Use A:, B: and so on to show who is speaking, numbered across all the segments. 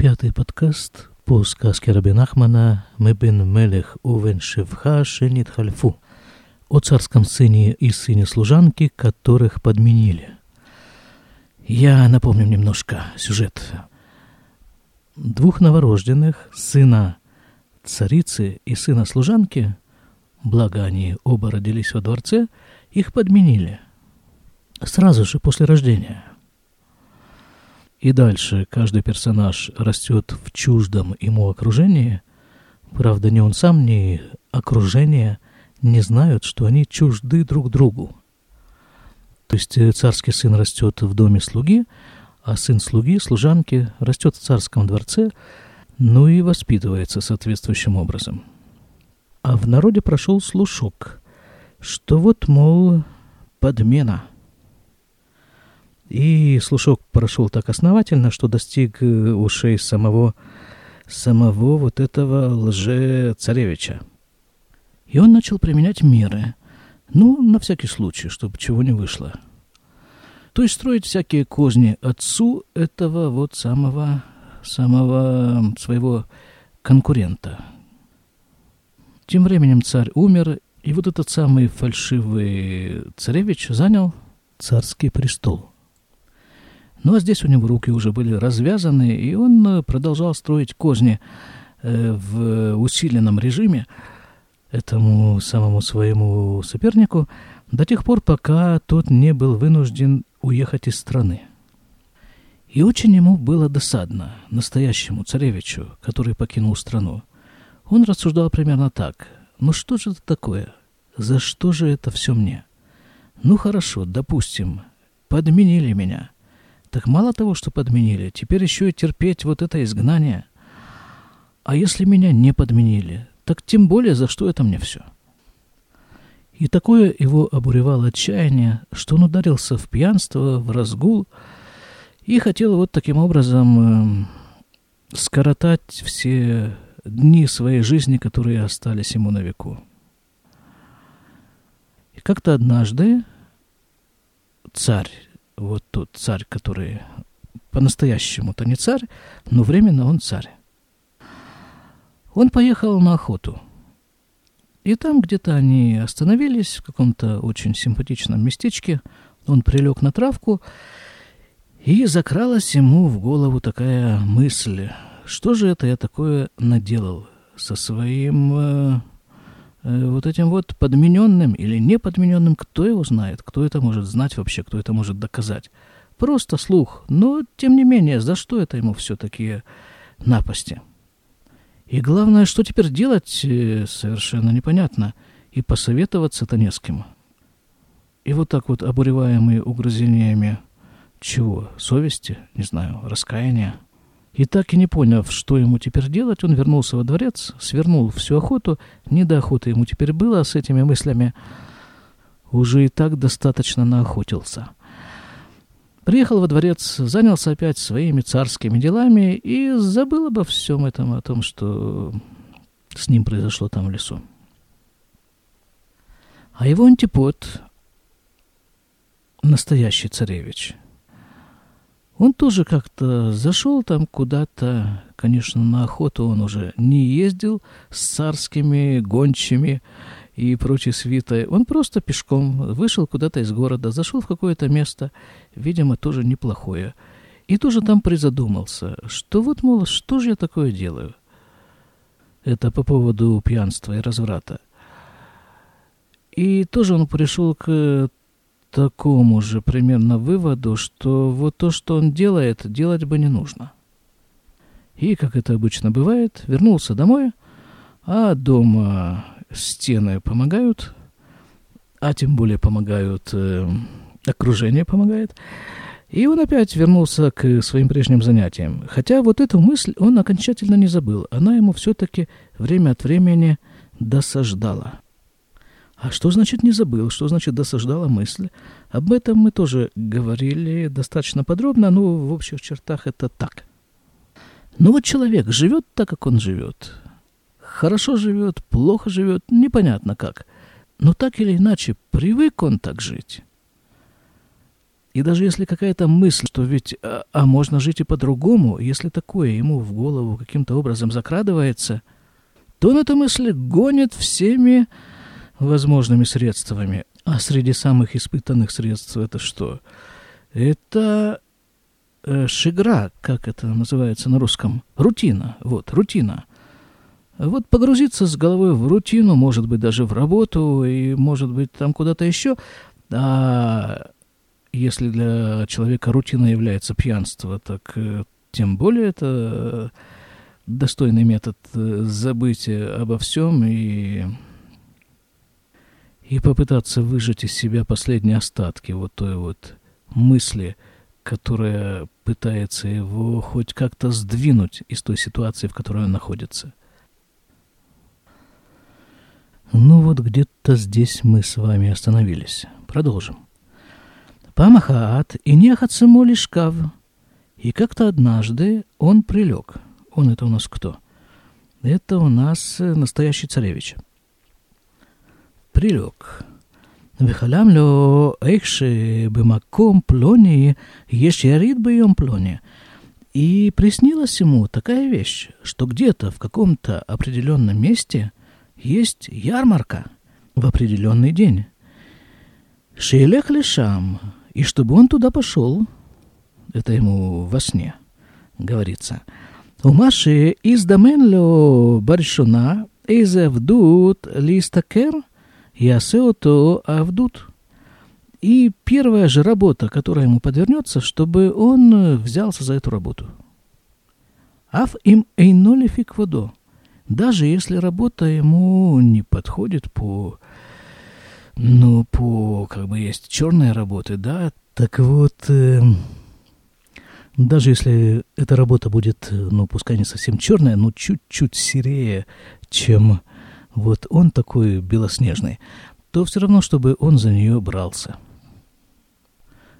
A: Пятый подкаст по сказке Раби Нахмана «Мы бен Мелех увен шевха шенит хальфу» о царском сыне и сыне служанки, которых подменили. Я напомню немножко сюжет. Двух новорожденных, сына царицы и сына служанки, благо они оба родились во дворце, их подменили. Сразу же после рождения – и дальше каждый персонаж растет в чуждом ему окружении. Правда, ни он сам, ни окружение не знают, что они чужды друг другу. То есть э, царский сын растет в доме слуги, а сын слуги, служанки, растет в царском дворце, ну и воспитывается соответствующим образом. А в народе прошел слушок, что вот, мол, подмена – и слушок прошел так основательно, что достиг э, ушей самого, самого вот этого лже-царевича. И он начал применять меры. Ну, на всякий случай, чтобы чего не вышло. То есть строить всякие козни отцу этого вот самого, самого своего конкурента. Тем временем царь умер, и вот этот самый фальшивый царевич занял царский престол. Ну а здесь у него руки уже были развязаны, и он э, продолжал строить козни э, в усиленном режиме этому самому своему сопернику до тех пор, пока тот не был вынужден уехать из страны. И очень ему было досадно, настоящему царевичу, который покинул страну. Он рассуждал примерно так. «Ну что же это такое? За что же это все мне? Ну хорошо, допустим, подменили меня». Так мало того, что подменили, теперь еще и терпеть вот это изгнание. А если меня не подменили, так тем более за что это мне все? И такое его обуревало отчаяние, что он ударился в пьянство, в разгул и хотел вот таким образом э, скоротать все дни своей жизни, которые остались ему на веку. И как-то однажды царь вот тот царь, который по-настоящему-то не царь, но временно он царь. Он поехал на охоту. И там где-то они остановились, в каком-то очень симпатичном местечке. Он прилег на травку, и закралась ему в голову такая мысль, что же это я такое наделал со своим э, вот этим вот подмененным или не подмененным, кто его знает, кто это может знать вообще, кто это может доказать. Просто слух, но тем не менее, за что это ему все такие напасти? И главное, что теперь делать, э, совершенно непонятно, и посоветоваться-то не с кем. И вот так вот обуреваемые угрызениями чего? Совести? Не знаю, раскаяния? И так и не поняв, что ему теперь делать, он вернулся во дворец, свернул всю охоту. Не до охоты ему теперь было, с этими мыслями уже и так достаточно наохотился. Приехал во дворец, занялся опять своими царскими делами и забыл обо всем этом, о том, что с ним произошло там в лесу. А его антипод, настоящий царевич – он тоже как-то зашел там куда-то, конечно, на охоту он уже не ездил с царскими гончими и прочей свитой. Он просто пешком вышел куда-то из города, зашел в какое-то место, видимо, тоже неплохое. И тоже там призадумался, что вот, мол, что же я такое делаю? Это по поводу пьянства и разврата. И тоже он пришел к такому же примерно выводу, что вот то, что он делает, делать бы не нужно. И, как это обычно бывает, вернулся домой, а дома стены помогают, а тем более помогают, э, окружение помогает. И он опять вернулся к своим прежним занятиям. Хотя вот эту мысль он окончательно не забыл. Она ему все-таки время от времени досаждала. А что значит не забыл? Что значит досаждала мысль? Об этом мы тоже говорили достаточно подробно, но в общих чертах это так. Но вот человек живет так, как он живет. Хорошо живет, плохо живет, непонятно как. Но так или иначе, привык он так жить. И даже если какая-то мысль, что ведь, а, а можно жить и по-другому, если такое ему в голову каким-то образом закрадывается, то он эту мысль гонит всеми возможными средствами. А среди самых испытанных средств это что? Это э, шигра, как это называется на русском? Рутина. Вот, рутина. Вот погрузиться с головой в рутину, может быть, даже в работу, и, может быть, там куда-то еще. А если для человека рутина является пьянство, так э, тем более это достойный метод э, забыть обо всем и, и попытаться выжать из себя последние остатки вот той вот мысли, которая пытается его хоть как-то сдвинуть из той ситуации, в которой он находится. Ну вот где-то здесь мы с вами остановились. Продолжим. Памахаат и нехацему лишкав. И как-то однажды он прилег. Он это у нас кто? Это у нас настоящий царевич Прилег. וחלם לו איך שבמקום פלוני יש יריד ביום פלוני. И приснилась ему такая вещь, что где-то в каком-то определенном месте есть ярмарка в определенный день. Шейлех лишам, и чтобы он туда пошел, это ему во сне говорится. У Маши издамен לו בראשונה איזה עבדות להסתכר, Ясеото Авдут. И первая же работа, которая ему подвернется, чтобы он э, взялся за эту работу. Аф им эйноли фикводо. Даже если работа ему не подходит по... Ну, по... Как бы есть черные работы, да? Так вот... Э, даже если эта работа будет, э, ну, пускай не совсем черная, но чуть-чуть серее, чем вот он такой белоснежный, то все равно, чтобы он за нее брался.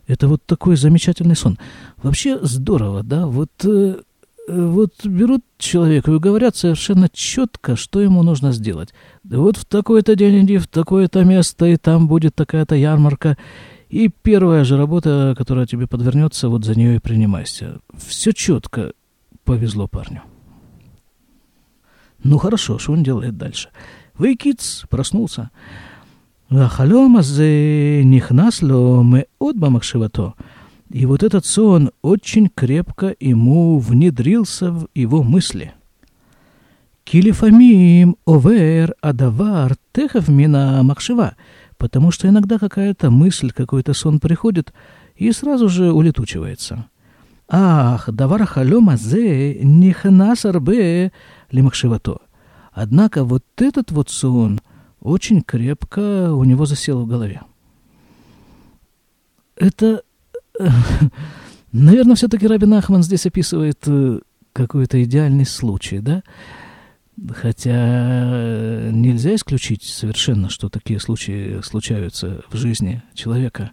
A: Это вот такой замечательный сон. Вообще здорово, да, вот э, вот берут человека и говорят совершенно четко, что ему нужно сделать. Вот в такой-то день иди в такое-то место, и там будет такая-то ярмарка. И первая же работа, которая тебе подвернется, вот за нее и принимайся. Все четко повезло парню. Ну хорошо, что он делает дальше? Вейкиц проснулся. Ахалем азе нихнасло мы отбамахшивато. И вот этот сон очень крепко ему внедрился в его мысли. Килифамим овер адавар техов мина махшива. Потому что иногда какая-то мысль, какой-то сон приходит и сразу же улетучивается – Ах, давар халема зе нихнас арбе лимахшивато. Однако вот этот вот сон очень крепко у него засел в голове. Это Наверное, все-таки Рабин Ахман здесь описывает э, какой-то идеальный случай, да? Хотя э, нельзя исключить совершенно, что такие случаи случаются в жизни человека.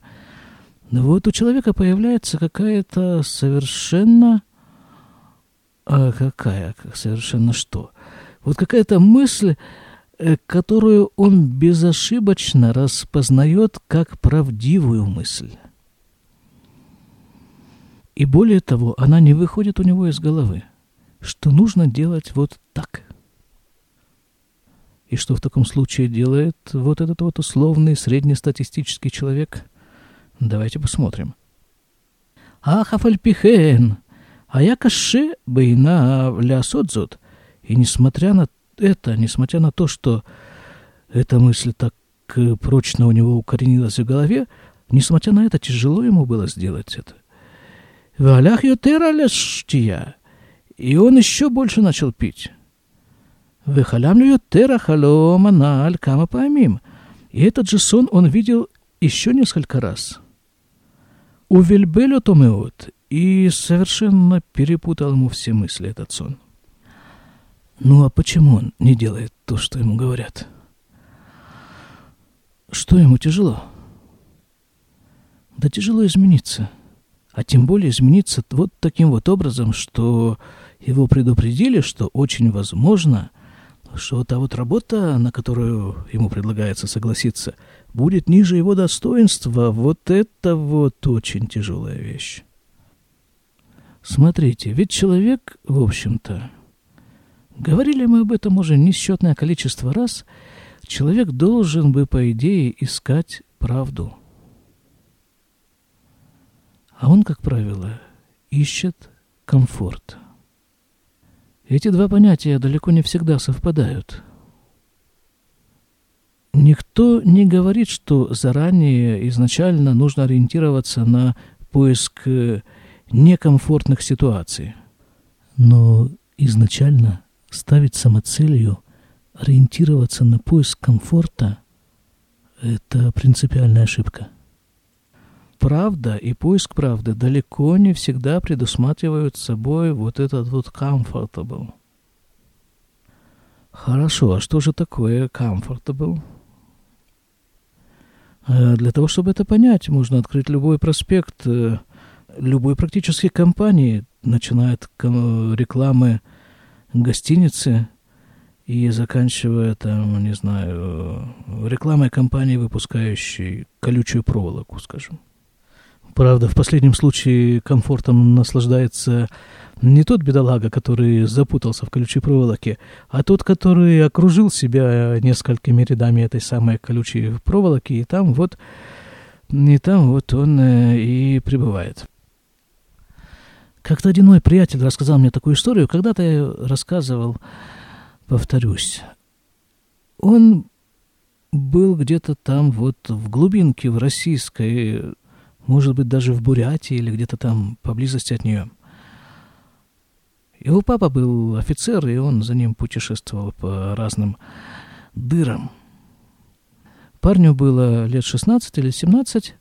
A: Но вот у человека появляется какая-то совершенно... А какая? Совершенно что? Вот какая-то мысль, э, которую он безошибочно распознает как правдивую мысль. И более того, она не выходит у него из головы, что нужно делать вот так. И что в таком случае делает вот этот вот условный среднестатистический человек? Давайте посмотрим. Ах, афальпихен, а я каше бейна лясодзот. И несмотря на это, несмотря на то, что эта мысль так прочно у него укоренилась в голове, несмотря на это, тяжело ему было сделать это. Валях ютера. И он еще больше начал пить. Вехалям ютера халома наль кама памим. И этот же сон он видел еще несколько раз. У Вильбелю Томеот и совершенно перепутал ему все мысли этот сон. Ну а почему он не делает то, что ему говорят? Что ему тяжело? Да тяжело измениться а тем более измениться вот таким вот образом, что его предупредили, что очень возможно, что та вот работа, на которую ему предлагается согласиться, будет ниже его достоинства, вот это вот очень тяжелая вещь. Смотрите, ведь человек, в общем-то, говорили мы об этом уже несчетное количество раз, человек должен бы, по идее, искать правду. А он, как правило, ищет комфорт. Эти два понятия далеко не всегда совпадают. Никто не говорит, что заранее, изначально нужно ориентироваться на поиск э, некомфортных ситуаций. Но изначально ставить самоцелью ориентироваться на поиск комфорта – это принципиальная ошибка. Правда и поиск правды далеко не всегда предусматривают собой вот этот вот comfortable. Хорошо, а что же такое comfortable? Э, для того, чтобы это понять, можно открыть любой проспект э, любой практически компании, начиная от рекламы гостиницы и заканчивая там, не знаю, рекламой компании, выпускающей колючую проволоку, скажем. Правда, в последнем случае комфортом наслаждается не тот бедолага, который запутался в колючей проволоке, а тот, который окружил себя несколькими рядами этой самой колючей проволоки, и там вот, и там вот он э, и пребывает. Как-то один мой приятель рассказал мне такую историю, когда-то я рассказывал, повторюсь. Он был где-то там вот в глубинке, в российской, может быть, даже в Бурятии или где-то там поблизости от нее. Его папа был офицер, и он за ним путешествовал по разным дырам. Парню было лет 16 или 17,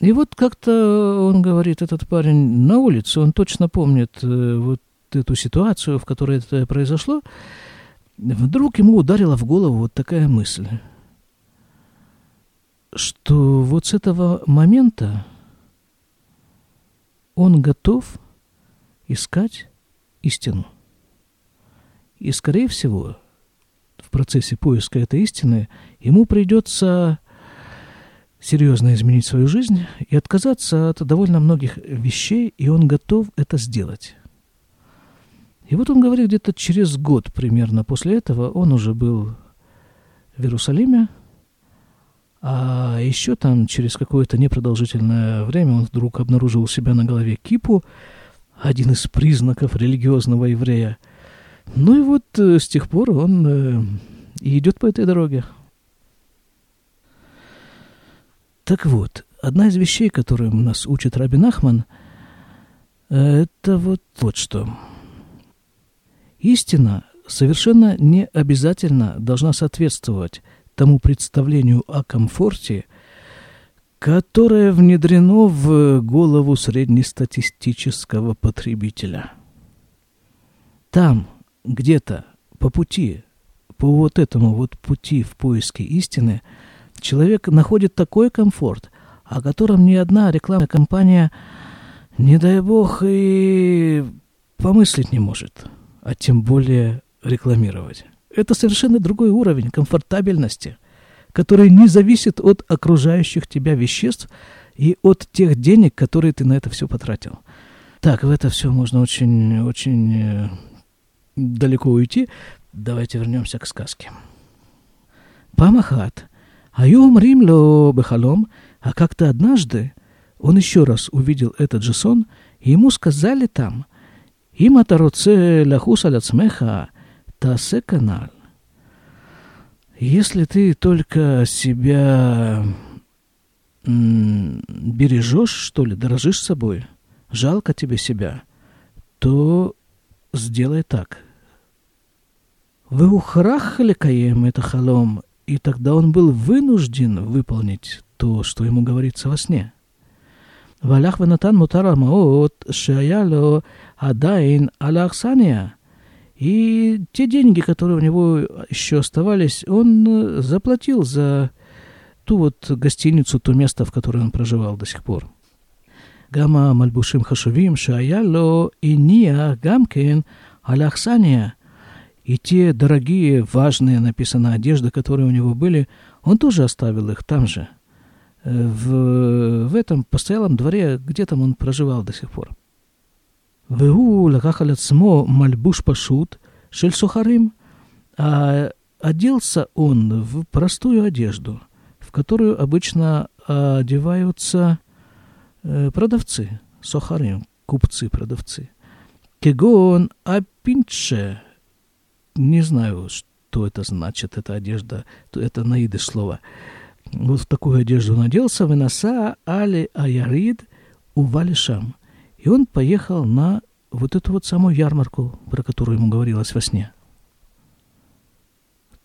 A: и вот как-то он говорит, этот парень на улице, он точно помнит э, вот эту ситуацию, в которой это произошло. Вдруг ему ударила в голову вот такая мысль, что вот с этого момента он готов искать истину. И, скорее всего, в процессе поиска этой истины ему придется серьезно изменить свою жизнь и отказаться от довольно многих вещей, и он готов это сделать. И вот он говорит, где-то через год примерно после этого он уже был в Иерусалиме, а еще там через какое-то непродолжительное время он вдруг обнаружил у себя на голове кипу, один из признаков религиозного еврея. Ну и вот э, с тех пор он э, и идет по этой дороге. Так вот, одна из вещей, которым нас учит Рабин Ахман, это вот, вот что. Истина совершенно не обязательно должна соответствовать тому представлению о комфорте, которое внедрено в голову среднестатистического потребителя. Там, где-то по пути, по вот этому вот пути в поиске истины – человек находит такой комфорт, о котором ни одна рекламная кампания, не дай бог, и помыслить не может, а тем более рекламировать. Это совершенно другой уровень комфортабельности, который не зависит от окружающих тебя веществ и от тех денег, которые ты на это все потратил. Так, в это все можно очень, очень э, далеко уйти. Давайте вернемся к сказке. Памахат Айом Римло Бехалом, а как-то однажды он еще раз увидел этот же сон, и ему сказали там, «Им атароце ляхус аляцмеха таасе каналь. Если ты только себя бережешь, что ли, дорожишь собой, жалко тебе себя, то сделай так. Вы ухрахали Каем это халом, и тогда он был вынужден выполнить то, что ему говорится во сне. Валях ванатан мутара маот шаяло адайн аляхсания – и те деньги, которые у него еще оставались, он заплатил за ту вот гостиницу, то место, в котором он проживал до сих пор. Гама мальбушим хашувим шая ло и ния гамкин аляхсания – И те дорогие, важные, написано, одежды, которые у него были, он тоже оставил их там же, э, в, в этом постоялом дворе, где там он проживал до сих пор. והוא לקח על עצמו מלבוש פשוט של סוחרים, а оделся он в простую одежду, в которую обычно одеваются э, продавцы, сохарим, купцы-продавцы. Кегон апинче, не знаю, что это значит, эта одежда, это на идыш слово. Вот в такую одежду наделся, выноса али аярид увалишам. И он поехал на вот эту вот самую ярмарку, про которую ему говорилось во сне.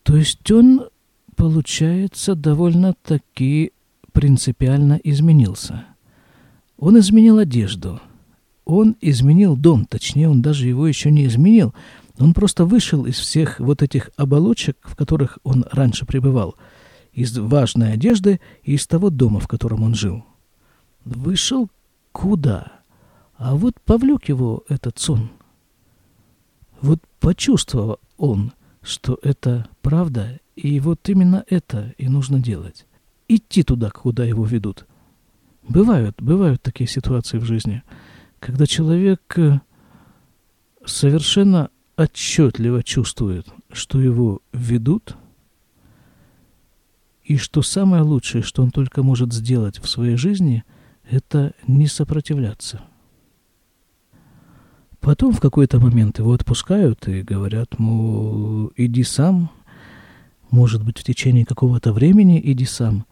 A: То есть он, получается, довольно-таки принципиально изменился. Он изменил одежду. Он изменил дом, точнее, он даже его еще не изменил. Он просто вышел из всех вот этих оболочек, в которых он раньше пребывал, из важной одежды и из того дома, в котором он жил. Вышел куда? А вот повлек его этот сон. Вот почувствовал он, что это правда, и вот именно это и нужно делать. Идти туда, куда его ведут. Бывают, бывают такие ситуации в жизни, когда человек э, совершенно отчетливо чувствует, что его ведут, и что самое лучшее, что он только может сделать в своей жизни, это не сопротивляться. Потом в какой-то момент его отпускают и говорят, мол, иди сам, может быть, в течение какого-то времени иди сам.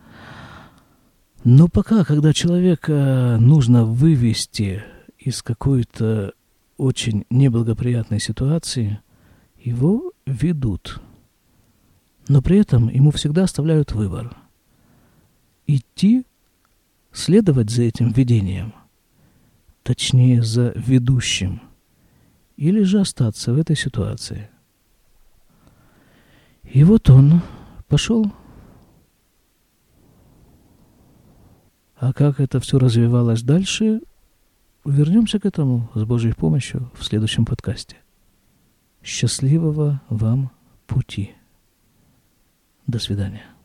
A: Но пока, когда человека нужно вывести из какой-то очень неблагоприятной ситуации, его ведут. Но при этом ему всегда оставляют выбор. Идти, следовать за этим видением, точнее, за ведущим – или же остаться в этой ситуации. И вот он пошел. А как это все развивалось дальше, вернемся к этому с Божьей помощью в следующем подкасте. Счастливого вам пути. До свидания.